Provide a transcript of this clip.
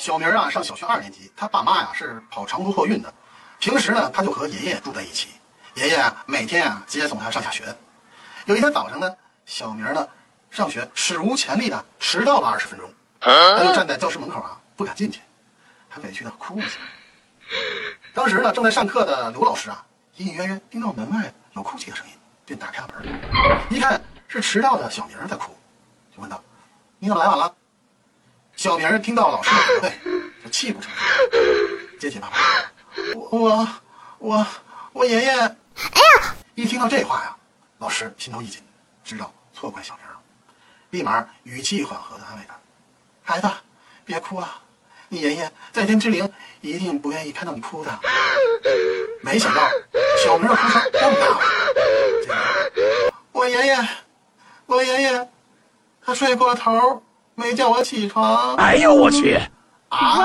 小明啊，上小学二年级，他爸妈呀是跑长途货运的，平时呢他就和爷爷住在一起，爷爷啊每天啊接送他上下学。有一天早上呢，小明呢上学史无前例的迟到了二十分钟，他就站在教室门口啊不敢进去，还委屈的哭了起来。当时呢正在上课的刘老师啊隐隐约约听到门外有哭泣的声音，便打开了门，一看是迟到的小明在哭，就问道：“你怎么来晚了？”小明听到老师的责备，就泣不成声，结结巴巴：“我我我爷爷。”哎呀！一听到这话呀，老师心头一紧，知道错怪小明了，立马语气缓和的安慰他：“孩子，别哭了，你爷爷在天之灵一定不愿意看到你哭的。”没想到小明的哭声更大了。我爷爷，我爷爷，他睡过头。没叫我起床。哎呦我去。啊